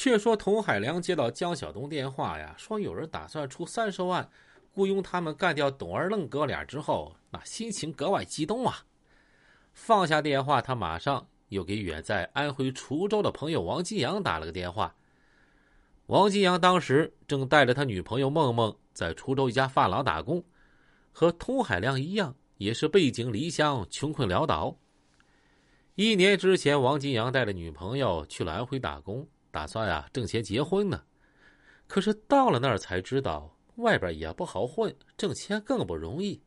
却说童海良接到江小东电话呀，说有人打算出三十万雇佣他们干掉董二愣哥俩之后，那心情格外激动啊。放下电话，他马上又给远在安徽滁州的朋友王金阳打了个电话。王金阳当时正带着他女朋友梦梦在滁州一家发廊打工，和童海良一样，也是背井离乡、穷困潦倒。一年之前，王金阳带着女朋友去了安徽打工，打算呀挣钱结婚呢。可是到了那儿才知道，外边也不好混，挣钱更不容易。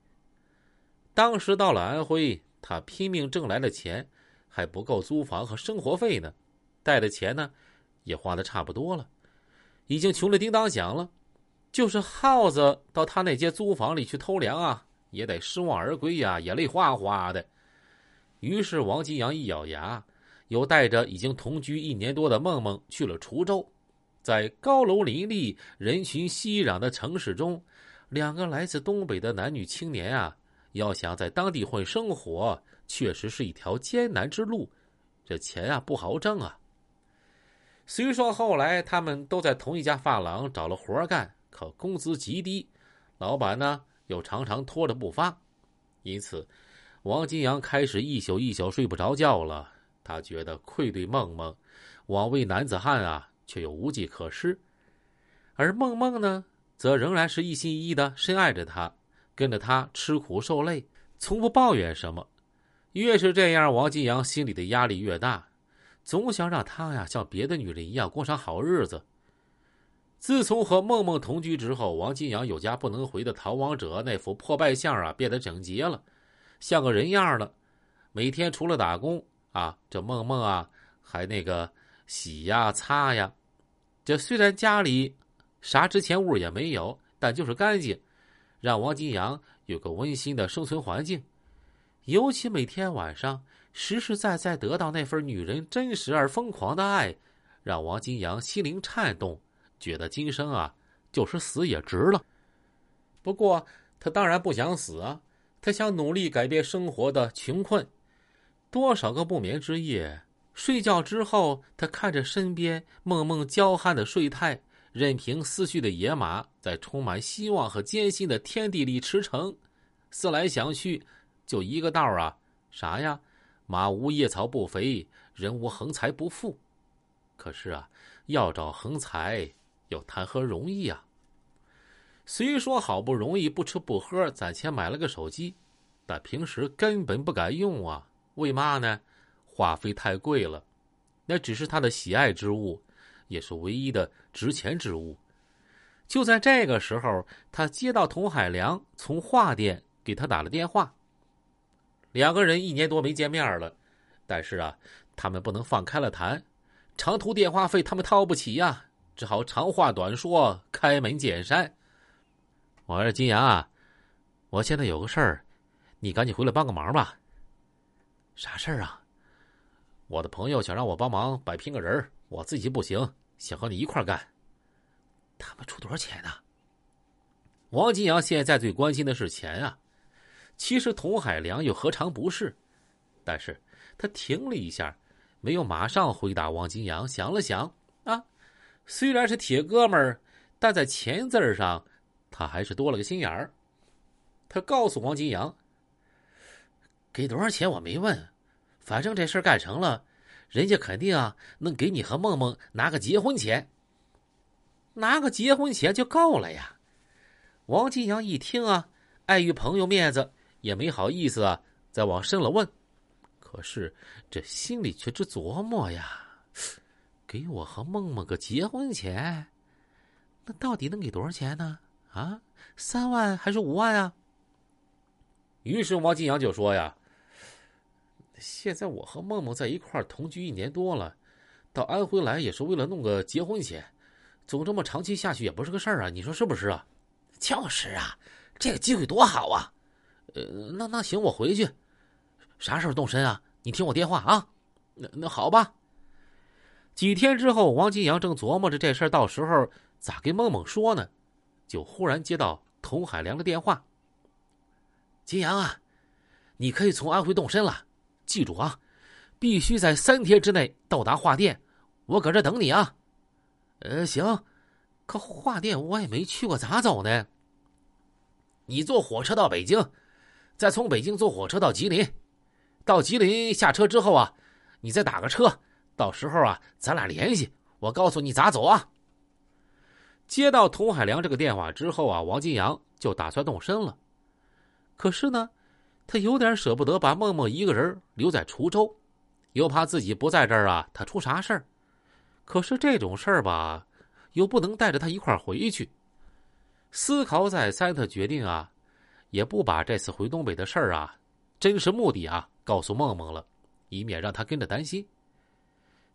当时到了安徽。他拼命挣来的钱还不够租房和生活费呢，带的钱呢也花的差不多了，已经穷的叮当响了。就是耗子到他那间租房里去偷粮啊，也得失望而归呀，眼泪哗哗的。于是王金阳一咬牙，又带着已经同居一年多的梦梦去了滁州。在高楼林立、人群熙攘的城市中，两个来自东北的男女青年啊。要想在当地混生活，确实是一条艰难之路，这钱啊不好挣啊。虽说后来他们都在同一家发廊找了活干，可工资极低，老板呢又常常拖着不发，因此王金阳开始一宿一宿睡不着觉了。他觉得愧对梦梦，枉为男子汉啊，却又无计可施。而梦梦呢，则仍然是一心一意的深爱着他。跟着他吃苦受累，从不抱怨什么。越是这样，王金阳心里的压力越大，总想让他呀像别的女人一样过上好日子。自从和梦梦同居之后，王金阳有家不能回的逃亡者那副破败相啊变得整洁了，像个人样了。每天除了打工啊，这梦梦啊还那个洗呀擦呀。这虽然家里啥值钱物也没有，但就是干净。让王金阳有个温馨的生存环境，尤其每天晚上实实在在得到那份女人真实而疯狂的爱，让王金阳心灵颤动，觉得今生啊就是死也值了。不过他当然不想死啊，他想努力改变生活的穷困。多少个不眠之夜，睡觉之后，他看着身边梦梦娇憨的睡态。任凭思绪的野马在充满希望和艰辛的天地里驰骋，思来想去，就一个道啊，啥呀？马无夜草不肥，人无横财不富。可是啊，要找横财，又谈何容易啊？虽说好不容易不吃不喝攒钱买了个手机，但平时根本不敢用啊。为嘛呢？话费太贵了，那只是他的喜爱之物。也是唯一的值钱之物。就在这个时候，他接到童海良从画店给他打了电话。两个人一年多没见面了，但是啊，他们不能放开了谈，长途电话费他们掏不起呀，只好长话短说，开门见山。我说金阳啊，我现在有个事儿，你赶紧回来帮个忙吧。啥事儿啊？我的朋友想让我帮忙摆平个人，我自己不行。想和你一块干，他们出多少钱呢？王金阳现在最关心的是钱啊。其实童海良又何尝不是？但是他停了一下，没有马上回答王金阳。想了想，啊，虽然是铁哥们儿，但在钱字上，他还是多了个心眼儿。他告诉王金阳：“给多少钱我没问，反正这事干成了。”人家肯定啊，能给你和梦梦拿个结婚钱。拿个结婚钱就够了呀。王金阳一听啊，碍于朋友面子，也没好意思啊，再往深了问。可是这心里却直琢磨呀：给我和梦梦个结婚钱，那到底能给多少钱呢？啊，三万还是五万啊？于是王金阳就说呀。现在我和梦梦在一块同居一年多了，到安徽来也是为了弄个结婚钱，总这么长期下去也不是个事儿啊，你说是不是啊？就是啊，这个机会多好啊！呃，那那行，我回去。啥时候动身啊？你听我电话啊。那那好吧。几天之后，王金阳正琢磨着这事儿，到时候咋跟梦梦说呢？就忽然接到童海良的电话。金阳啊，你可以从安徽动身了。记住啊，必须在三天之内到达画店，我搁这等你啊！呃，行，可画店我也没去过，咋走呢？你坐火车到北京，再从北京坐火车到吉林，到吉林下车之后啊，你再打个车，到时候啊，咱俩联系，我告诉你咋走啊。接到童海良这个电话之后啊，王金阳就打算动身了。可是呢，他有点舍不得把梦梦一个人留在滁州，又怕自己不在这儿啊，他出啥事儿。可是这种事儿吧，又不能带着他一块儿回去。思考再三，他决定啊，也不把这次回东北的事儿啊，真实目的啊，告诉梦梦了，以免让他跟着担心。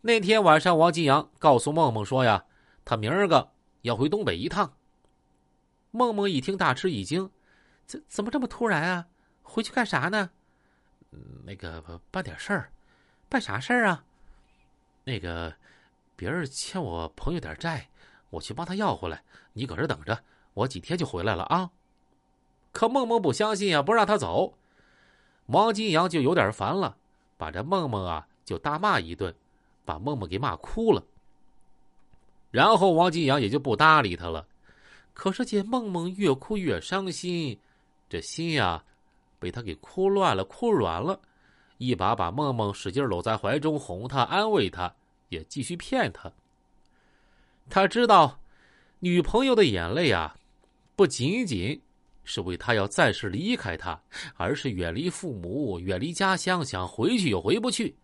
那天晚上，王金阳告诉梦梦说呀，他明儿个。要回东北一趟。梦梦一听大吃一惊，怎怎么这么突然啊？回去干啥呢？那个办点事儿，办啥事儿啊？那个别人欠我朋友点债，我去帮他要回来。你搁这等着，我几天就回来了啊。可梦梦不相信啊，不让他走。王金阳就有点烦了，把这梦梦啊就大骂一顿，把梦梦给骂哭了。然后王金阳也就不搭理他了。可是见梦梦越哭越伤心，这心呀，被他给哭乱了、哭软了，一把把梦梦使劲搂在怀中，哄她、安慰她，也继续骗她。他知道，女朋友的眼泪啊，不仅仅是为他要暂时离开他，而是远离父母、远离家乡，想回去又回不去，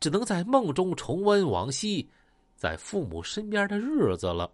只能在梦中重温往昔。在父母身边的日子了。